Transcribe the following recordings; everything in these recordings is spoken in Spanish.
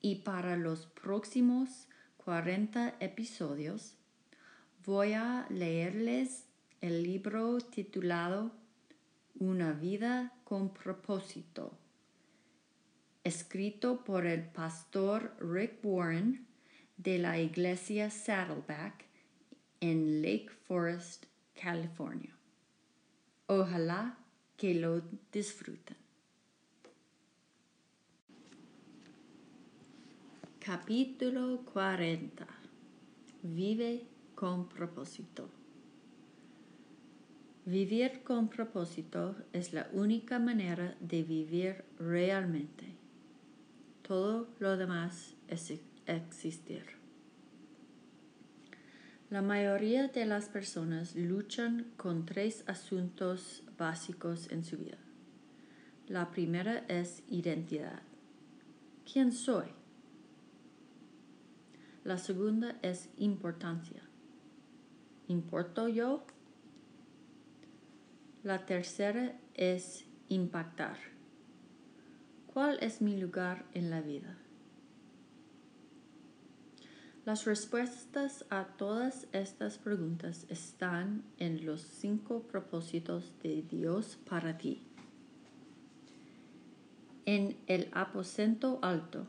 y para los próximos 40 episodios voy a leerles el libro titulado Una vida con propósito, escrito por el pastor Rick Warren de la iglesia Saddleback en Lake Forest, California. Ojalá que lo disfruten. Capítulo 40. Vive con propósito. Vivir con propósito es la única manera de vivir realmente. Todo lo demás es existir. La mayoría de las personas luchan con tres asuntos básicos en su vida. La primera es identidad. ¿Quién soy? La segunda es importancia. ¿Importo yo? La tercera es impactar. ¿Cuál es mi lugar en la vida? Las respuestas a todas estas preguntas están en los cinco propósitos de Dios para ti. En el aposento alto,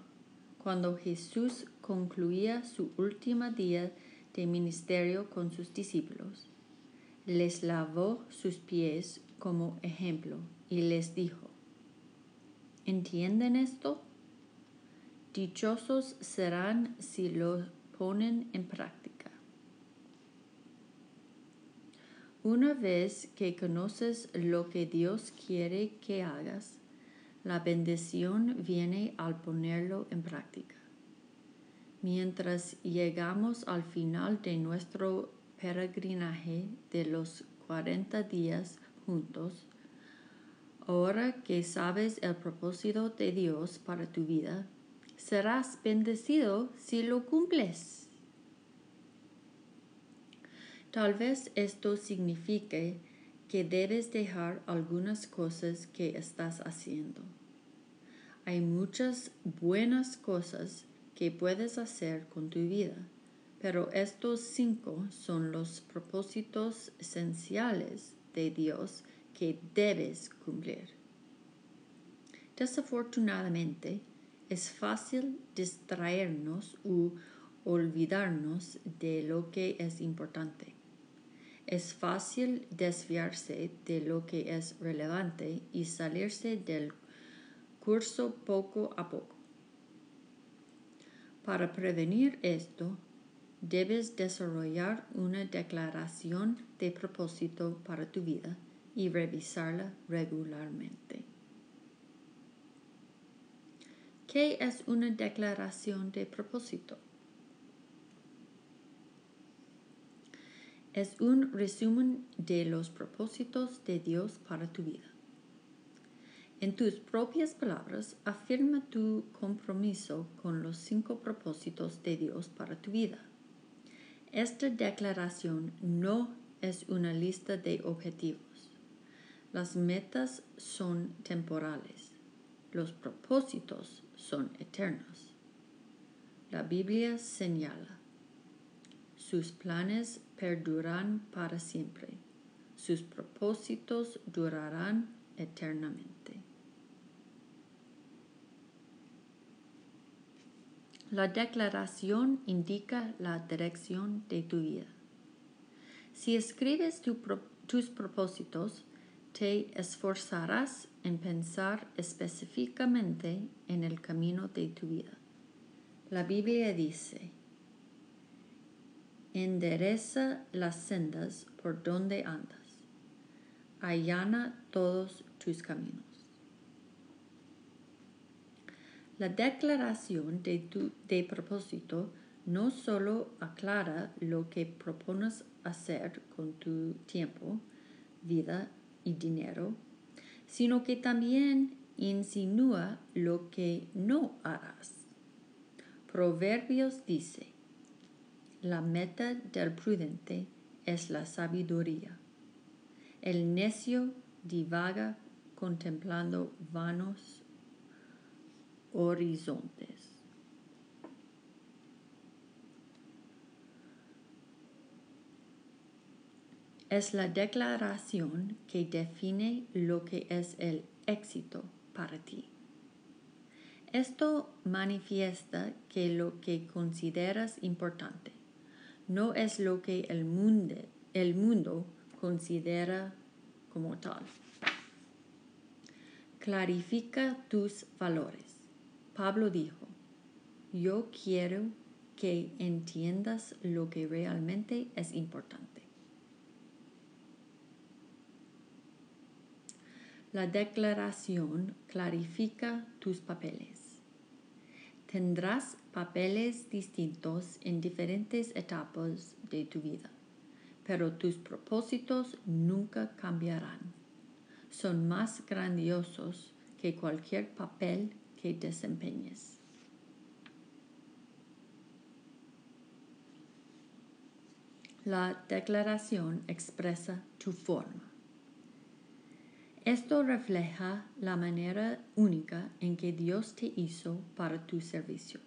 cuando Jesús concluía su último día de ministerio con sus discípulos. Les lavó sus pies como ejemplo y les dijo, ¿entienden esto? Dichosos serán si lo ponen en práctica. Una vez que conoces lo que Dios quiere que hagas, la bendición viene al ponerlo en práctica mientras llegamos al final de nuestro peregrinaje de los 40 días juntos, ahora que sabes el propósito de Dios para tu vida, serás bendecido si lo cumples. Tal vez esto signifique que debes dejar algunas cosas que estás haciendo. Hay muchas buenas cosas que puedes hacer con tu vida, pero estos cinco son los propósitos esenciales de Dios que debes cumplir. Desafortunadamente, es fácil distraernos u olvidarnos de lo que es importante. Es fácil desviarse de lo que es relevante y salirse del curso poco a poco. Para prevenir esto, debes desarrollar una declaración de propósito para tu vida y revisarla regularmente. ¿Qué es una declaración de propósito? Es un resumen de los propósitos de Dios para tu vida. En tus propias palabras, afirma tu compromiso con los cinco propósitos de Dios para tu vida. Esta declaración no es una lista de objetivos. Las metas son temporales. Los propósitos son eternos. La Biblia señala, sus planes perdurarán para siempre, sus propósitos durarán eternamente. La declaración indica la dirección de tu vida. Si escribes tus propósitos, te esforzarás en pensar específicamente en el camino de tu vida. La Biblia dice, endereza las sendas por donde andas, allana todos tus caminos. La declaración de, tu, de propósito no solo aclara lo que propones hacer con tu tiempo, vida y dinero, sino que también insinúa lo que no harás. Proverbios dice, la meta del prudente es la sabiduría. El necio divaga contemplando vanos horizontes. Es la declaración que define lo que es el éxito para ti. Esto manifiesta que lo que consideras importante no es lo que el mundo, el mundo considera como tal. Clarifica tus valores. Pablo dijo, yo quiero que entiendas lo que realmente es importante. La declaración clarifica tus papeles. Tendrás papeles distintos en diferentes etapas de tu vida, pero tus propósitos nunca cambiarán. Son más grandiosos que cualquier papel que desempeñes. La declaración expresa tu forma. Esto refleja la manera única en que Dios te hizo para tu servicio.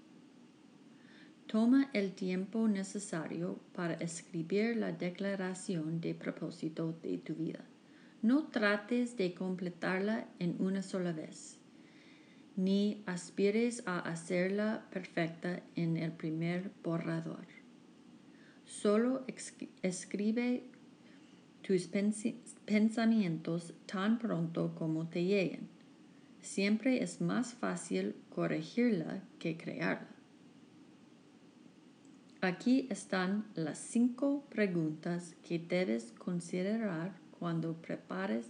Toma el tiempo necesario para escribir la declaración de propósito de tu vida. No trates de completarla en una sola vez, ni aspires a hacerla perfecta en el primer borrador. Solo escribe tus pensamientos tan pronto como te lleguen. Siempre es más fácil corregirla que crearla. Aquí están las cinco preguntas que debes considerar cuando prepares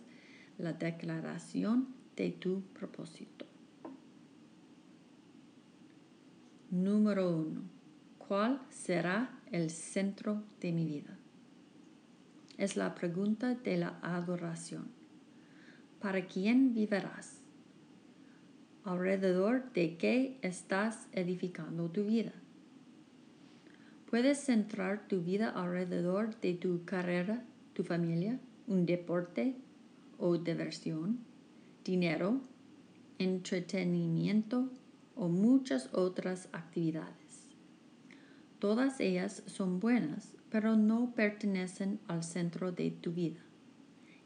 la declaración de tu propósito. Número uno. ¿Cuál será el centro de mi vida? Es la pregunta de la adoración. ¿Para quién vivirás? ¿Alrededor de qué estás edificando tu vida? Puedes centrar tu vida alrededor de tu carrera, tu familia, un deporte o diversión, dinero, entretenimiento o muchas otras actividades. Todas ellas son buenas, pero no pertenecen al centro de tu vida.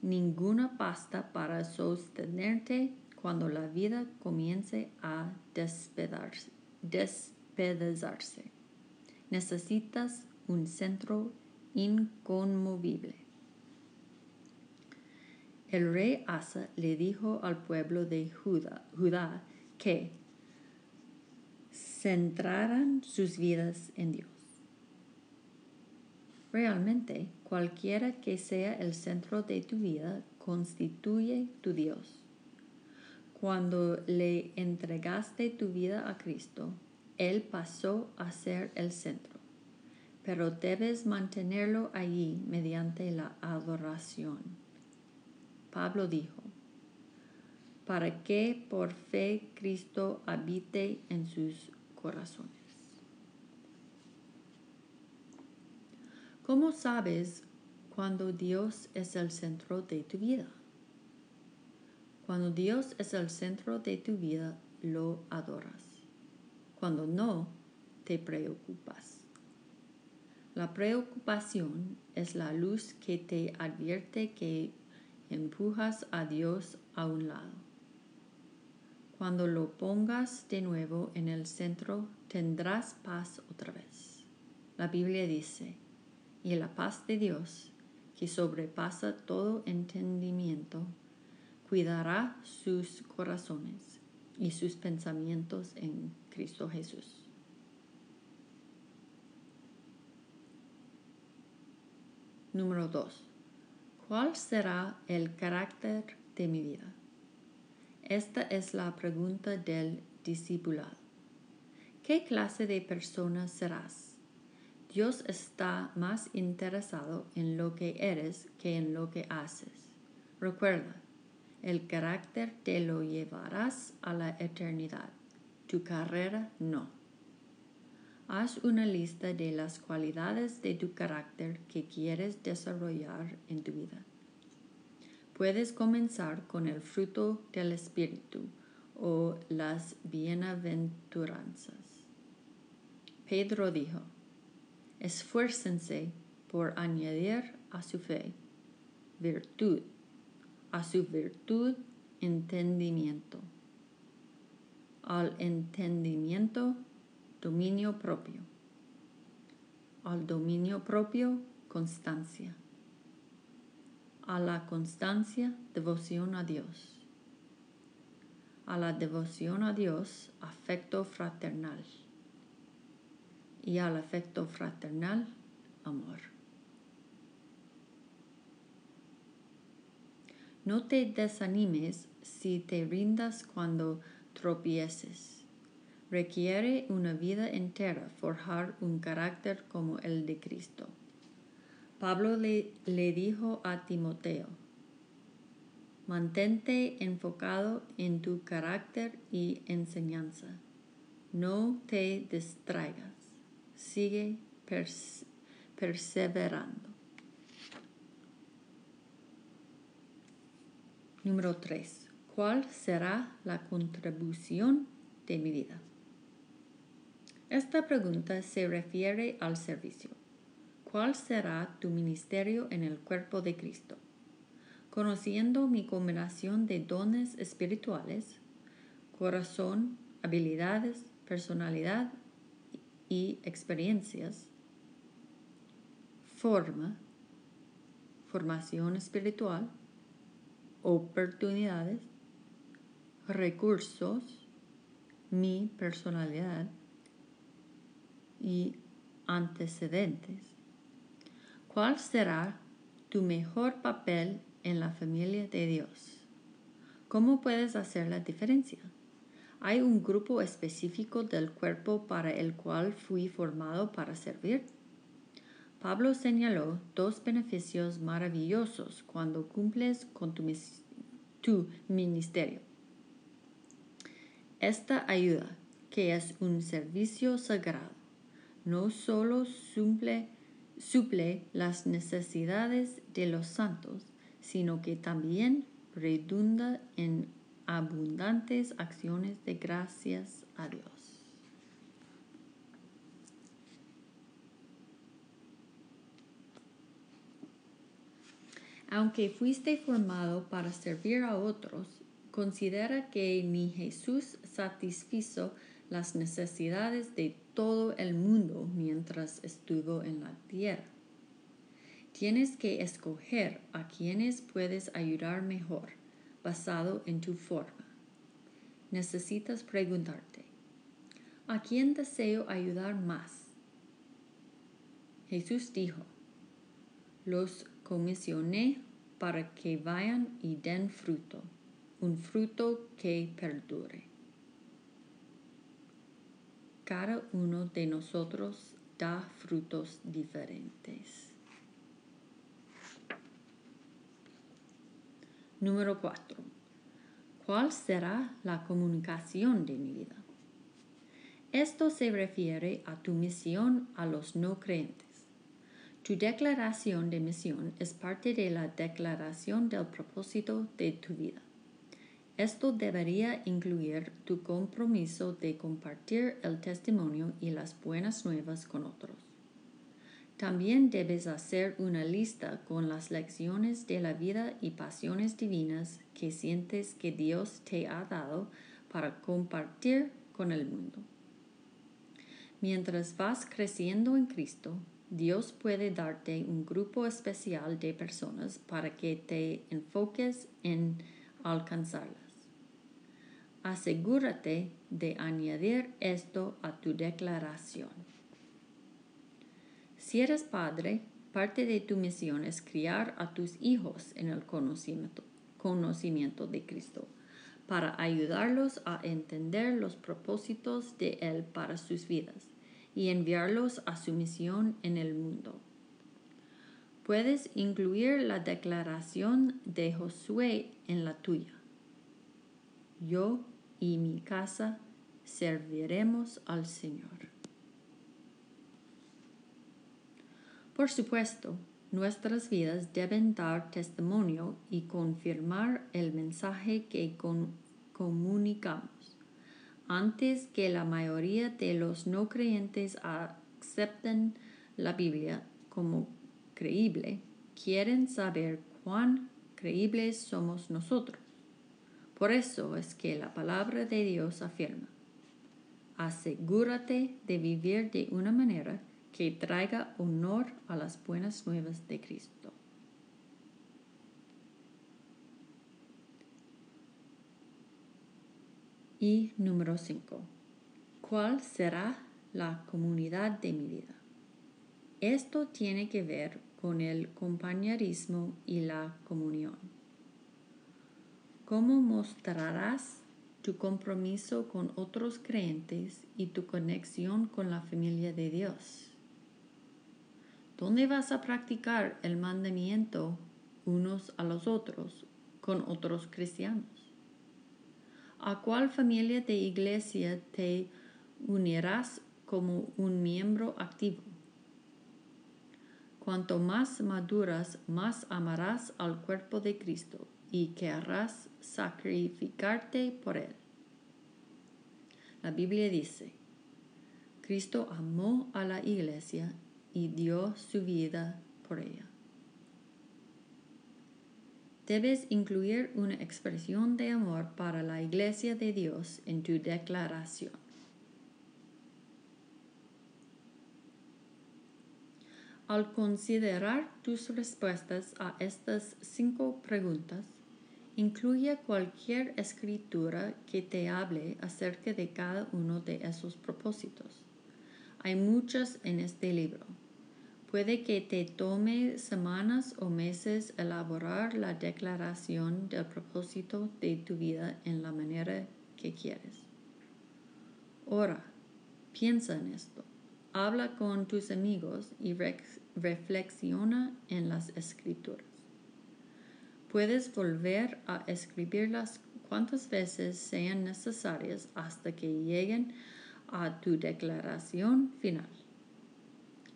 Ninguna basta para sostenerte cuando la vida comience a despedazarse necesitas un centro inconmovible. El rey Asa le dijo al pueblo de Judá que centraran sus vidas en Dios. Realmente, cualquiera que sea el centro de tu vida constituye tu Dios. Cuando le entregaste tu vida a Cristo, él pasó a ser el centro, pero debes mantenerlo allí mediante la adoración. Pablo dijo, para que por fe Cristo habite en sus corazones. ¿Cómo sabes cuando Dios es el centro de tu vida? Cuando Dios es el centro de tu vida, lo adoras cuando no te preocupas. La preocupación es la luz que te advierte que empujas a Dios a un lado. Cuando lo pongas de nuevo en el centro, tendrás paz otra vez. La Biblia dice, y la paz de Dios, que sobrepasa todo entendimiento, cuidará sus corazones y sus pensamientos en Cristo Jesús. Número 2. ¿Cuál será el carácter de mi vida? Esta es la pregunta del discipulado. ¿Qué clase de persona serás? Dios está más interesado en lo que eres que en lo que haces. Recuerda, el carácter te lo llevarás a la eternidad, tu carrera no. Haz una lista de las cualidades de tu carácter que quieres desarrollar en tu vida. Puedes comenzar con el fruto del Espíritu o las bienaventuranzas. Pedro dijo, esfuércense por añadir a su fe virtud, a su virtud entendimiento, al entendimiento dominio propio, al dominio propio constancia, a la constancia devoción a Dios, a la devoción a Dios afecto fraternal y al afecto fraternal amor. No te desanimes si te rindas cuando tropieces. Requiere una vida entera forjar un carácter como el de Cristo. Pablo le, le dijo a Timoteo, mantente enfocado en tu carácter y enseñanza. No te distraigas sigue perseverando. Número 3. ¿Cuál será la contribución de mi vida? Esta pregunta se refiere al servicio. ¿Cuál será tu ministerio en el cuerpo de Cristo? Conociendo mi combinación de dones espirituales, corazón, habilidades, personalidad y experiencias, forma, formación espiritual, oportunidades, recursos, mi personalidad y antecedentes. ¿Cuál será tu mejor papel en la familia de Dios? ¿Cómo puedes hacer la diferencia? ¿Hay un grupo específico del cuerpo para el cual fui formado para servir? Pablo señaló dos beneficios maravillosos cuando cumples con tu, ministerio. Esta ayuda, que es un servicio sagrado, no solo suple, suple las necesidades de los santos, sino que también redunda en abundantes acciones de gracias a Dios. Aunque fuiste formado para servir a otros, considera que ni Jesús satisfizo las necesidades de todo el mundo mientras estuvo en la tierra. Tienes que escoger a quienes puedes ayudar mejor basado en tu forma. Necesitas preguntarte, ¿a quién deseo ayudar más? Jesús dijo, los comisioné para que vayan y den fruto, un fruto que perdure. Cada uno de nosotros da frutos diferentes. Número 4. ¿Cuál será la comunicación de mi vida? Esto se refiere a tu misión a los no creyentes. Tu declaración de misión es parte de la declaración del propósito de tu vida. Esto debería incluir tu compromiso de compartir el testimonio y las buenas nuevas con otros. También debes hacer una lista con las lecciones de la vida y pasiones divinas que sientes que Dios te ha dado para compartir con el mundo. Mientras vas creciendo en Cristo, Dios puede darte un grupo especial de personas para que te enfoques en alcanzarlas. Asegúrate de añadir esto a tu declaración. Si eres padre, parte de tu misión es criar a tus hijos en el conocimiento, de Cristo. para ayudarlos a entender los propósitos de Él para sus vidas y enviarlos a su misión en el mundo. Puedes incluir la declaración de Josué en la tuya. Yo y mi casa serviremos al Señor. Por supuesto, nuestras vidas deben dar testimonio y confirmar el mensaje que comunicamos. Antes que la mayoría de los no creyentes acepten la Biblia como creíble, quieren saber cuán creíbles somos nosotros. Por eso es que la palabra de Dios afirma, asegúrate de vivir de una manera que traiga honor a las buenas nuevas de Cristo. Y número 5. ¿Cuál será la comunidad de mi vida? Esto tiene que ver con el compañerismo y la comunión. ¿Cómo mostrarás tu compromiso con otros creyentes y tu conexión con la familia de Dios? ¿Dónde vas a practicar el mandamiento unos a los otros con otros cristianos? ¿A cuál familia de iglesia te unirás como un miembro activo? Cuanto más maduras, más amarás al cuerpo de Cristo y querrás sacrificarte por él. La Biblia dice, Cristo amó a la iglesia y dio su vida por ella. Debes incluir una expresión de amor para la iglesia de Dios en tu declaración. Al considerar tus respuestas a estas cinco preguntas, incluye cualquier escritura que te hable acerca de cada uno de esos propósitos. Hay muchas en este libro. Puede que te tome semanas o meses elaborar la declaración del propósito de tu vida en la manera que quieres. Ora, piensa en esto. Habla con tus amigos y reflexiona en las escrituras. Puedes volver a escribirlas cuantas veces sean necesarias hasta que lleguen a tu declaración final.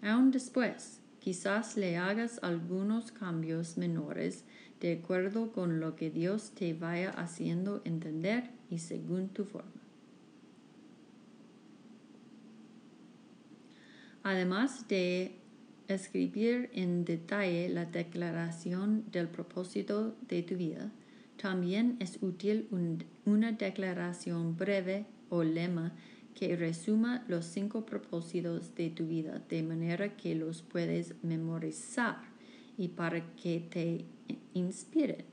Aún después, quizás le hagas algunos cambios menores de acuerdo con lo que Dios te vaya haciendo entender y según tu forma. Además de escribir en detalle la declaración del propósito de tu vida, también es útil una declaración breve o lema que resuma los cinco propósitos de tu vida de manera que los puedes memorizar y para que te inspiren.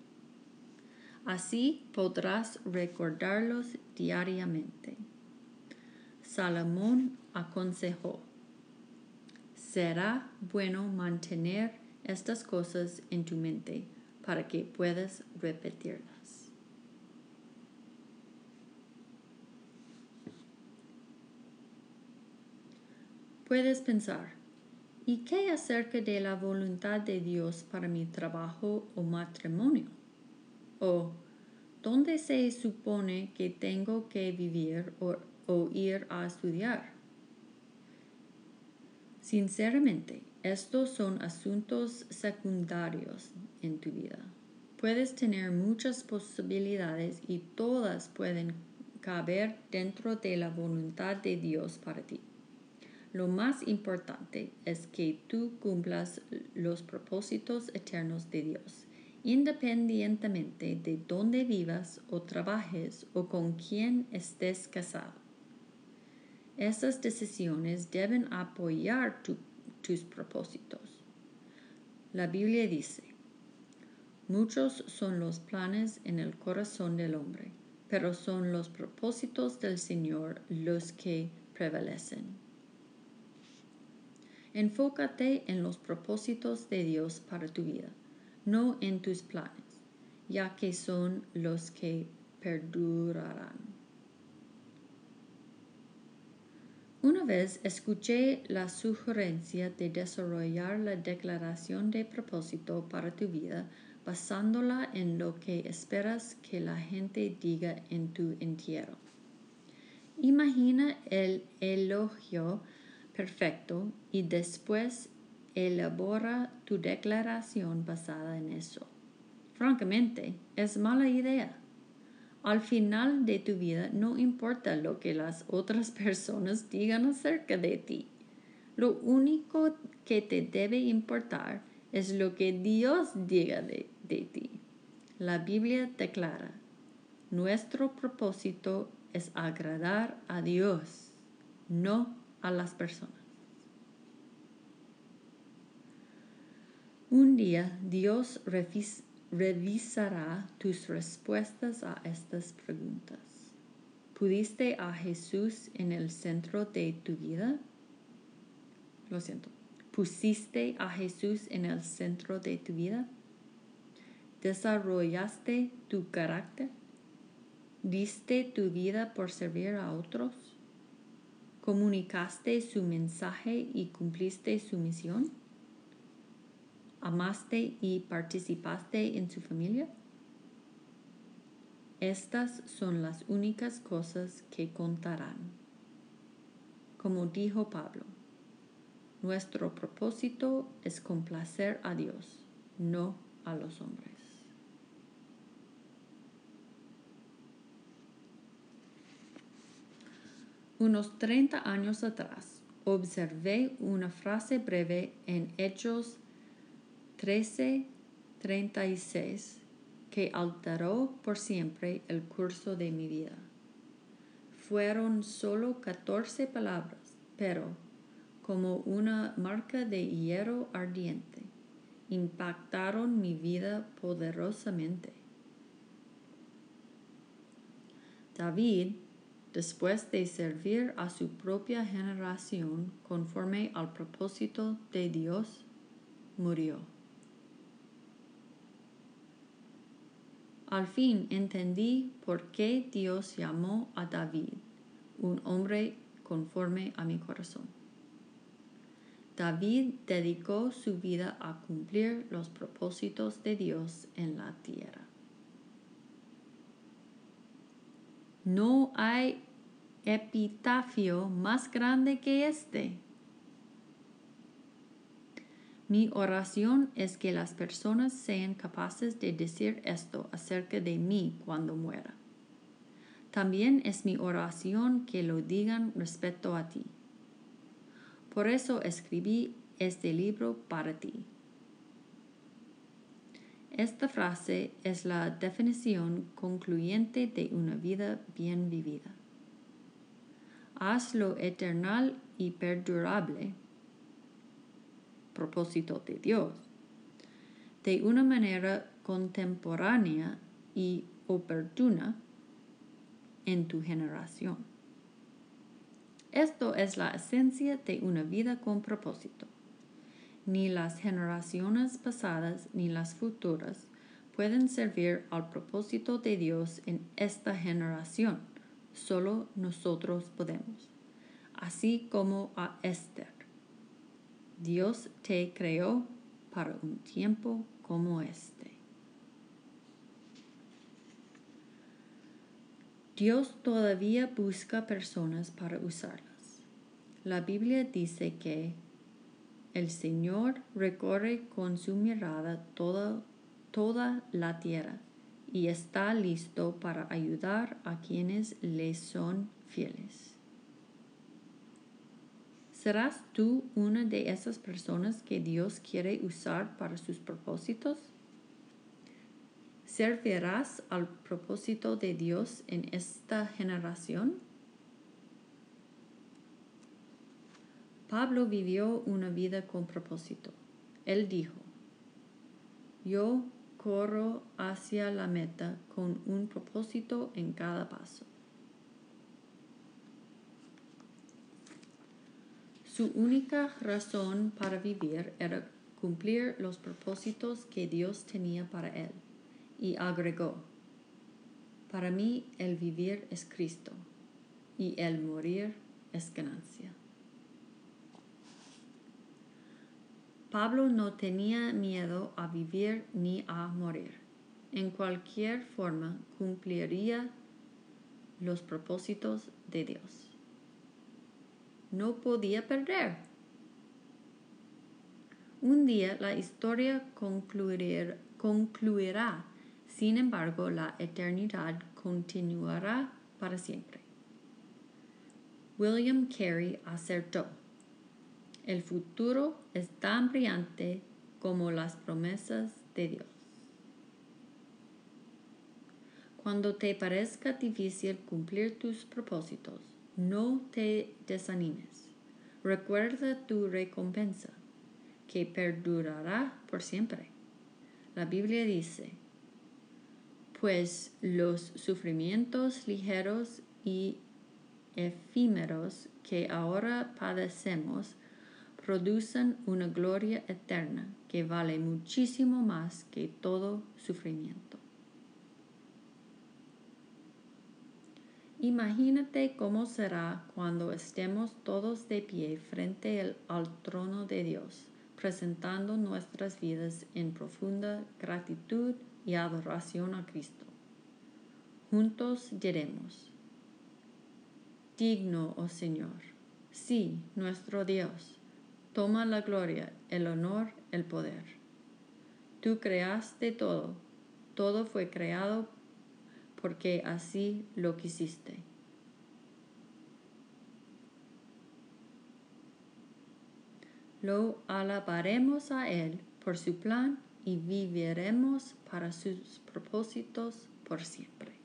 Así podrás recordarlos diariamente. Salomón aconsejó, será bueno mantener estas cosas en tu mente para que puedas repetirlas. Puedes pensar, ¿y qué acerca de la voluntad de Dios para mi trabajo o matrimonio? ¿O dónde se supone que tengo que vivir o, o ir a estudiar? Sinceramente, estos son asuntos secundarios en tu vida. Puedes tener muchas posibilidades y todas pueden caber dentro de la voluntad de Dios para ti. Lo más importante es que tú cumplas los propósitos eternos de Dios, independientemente de dónde vivas o trabajes o con quién estés casado. Esas decisiones deben apoyar tus propósitos. La Biblia dice, muchos son los planes en el corazón del hombre, pero son los propósitos del Señor los que prevalecen. Enfócate en los propósitos de Dios para tu vida, no en tus planes, ya que son los que perdurarán. Una vez escuché la sugerencia de desarrollar la declaración de propósito para tu vida basándola en lo que esperas que la gente diga en tu entierro. Imagina el elogio perfecto y después elabora tu declaración basada en eso. Francamente, es mala idea. Al final de tu vida no importa lo que las otras personas digan acerca de ti. Lo único que te debe importar es lo que Dios diga de, ti. La Biblia declara, nuestro propósito es agradar a Dios, no a las personas. Un día Dios revisará tus respuestas a estas preguntas. ¿Pudiste a Jesús en el centro de tu vida? Lo siento. ¿Pusiste a Jesús en el centro de tu vida? ¿Desarrollaste tu carácter? ¿Diste tu vida por servir a otros? ¿Comunicaste su mensaje y cumpliste su misión? ¿Amaste y participaste en su familia? Estas son las únicas cosas que contarán. Como dijo Pablo, nuestro propósito es complacer a Dios, no a los hombres. Unos 30 años atrás, observé una frase breve en Hechos 13:36 que alteró por siempre el curso de mi vida. Fueron solo 14 palabras, pero como una marca de hierro ardiente, impactaron mi vida poderosamente. David, después de servir a su propia generación conforme al propósito de Dios, murió. Al fin entendí por qué Dios llamó a David un hombre conforme a mi corazón. David dedicó su vida a cumplir los propósitos de Dios en la tierra. No hay epitafio más grande que este. Mi oración es que las personas sean capaces de decir esto acerca de mí cuando muera. También es mi oración que lo digan respecto a ti. Por eso escribí este libro para ti. Esta frase es la definición concluyente de una vida bien vivida. Hazlo eternal y perdurable, propósito de Dios, de una manera contemporánea y oportuna en tu generación. Esto es la esencia de una vida con propósito. Ni las generaciones pasadas ni las futuras pueden servir al propósito de Dios en esta generación. Solo nosotros podemos. Así como a Esther. Dios te creó para un tiempo como este. Dios todavía busca personas para usarlas. La Biblia dice que el Señor recorre con su mirada toda, toda la tierra y está listo para ayudar a quienes le son fieles. ¿Serás tú una de esas personas que Dios quiere usar para sus propósitos? ¿Servirás al propósito de Dios en esta generación? Pablo vivió una vida con propósito. Él dijo, yo corro hacia la meta con un propósito en cada paso. Su única razón para vivir era cumplir los propósitos que Dios tenía para él y agregó, Para mí el vivir es Cristo y el morir es ganancia. Pablo no tenía miedo a vivir ni a morir. En cualquier forma cumpliría los propósitos de Dios. No podía perder. Un día la historia concluirá, sin embargo, la eternidad continuará para siempre. William Carey acertó. El futuro es tan brillante como las promesas de Dios. Cuando te parezca difícil cumplir tus propósitos, no te desanimes. Recuerda tu recompensa, que perdurará por siempre. La Biblia dice, pues los sufrimientos ligeros y efímeros que ahora padecemos producen una gloria eterna que vale muchísimo más que todo sufrimiento. Imagínate cómo será cuando estemos todos de pie frente al trono de Dios, presentando nuestras vidas en profunda gratitud y adoración a Cristo. Juntos diremos, Digno, oh Señor, sí, nuestro Dios, toma la gloria, el honor, el poder. Tú creaste todo, todo fue creado porque así lo quisiste. Lo alabaremos a Él por su plan y viviremos para sus propósitos por siempre.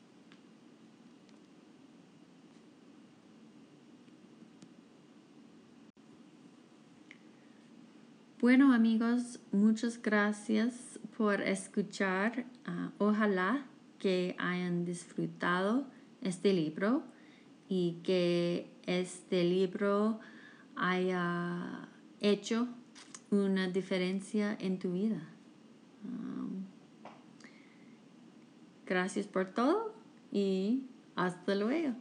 Bueno amigos, muchas gracias por escuchar. Ah, ojalá que hayan disfrutado este libro y que este libro haya hecho una diferencia en tu vida. Um, gracias por todo y hasta luego.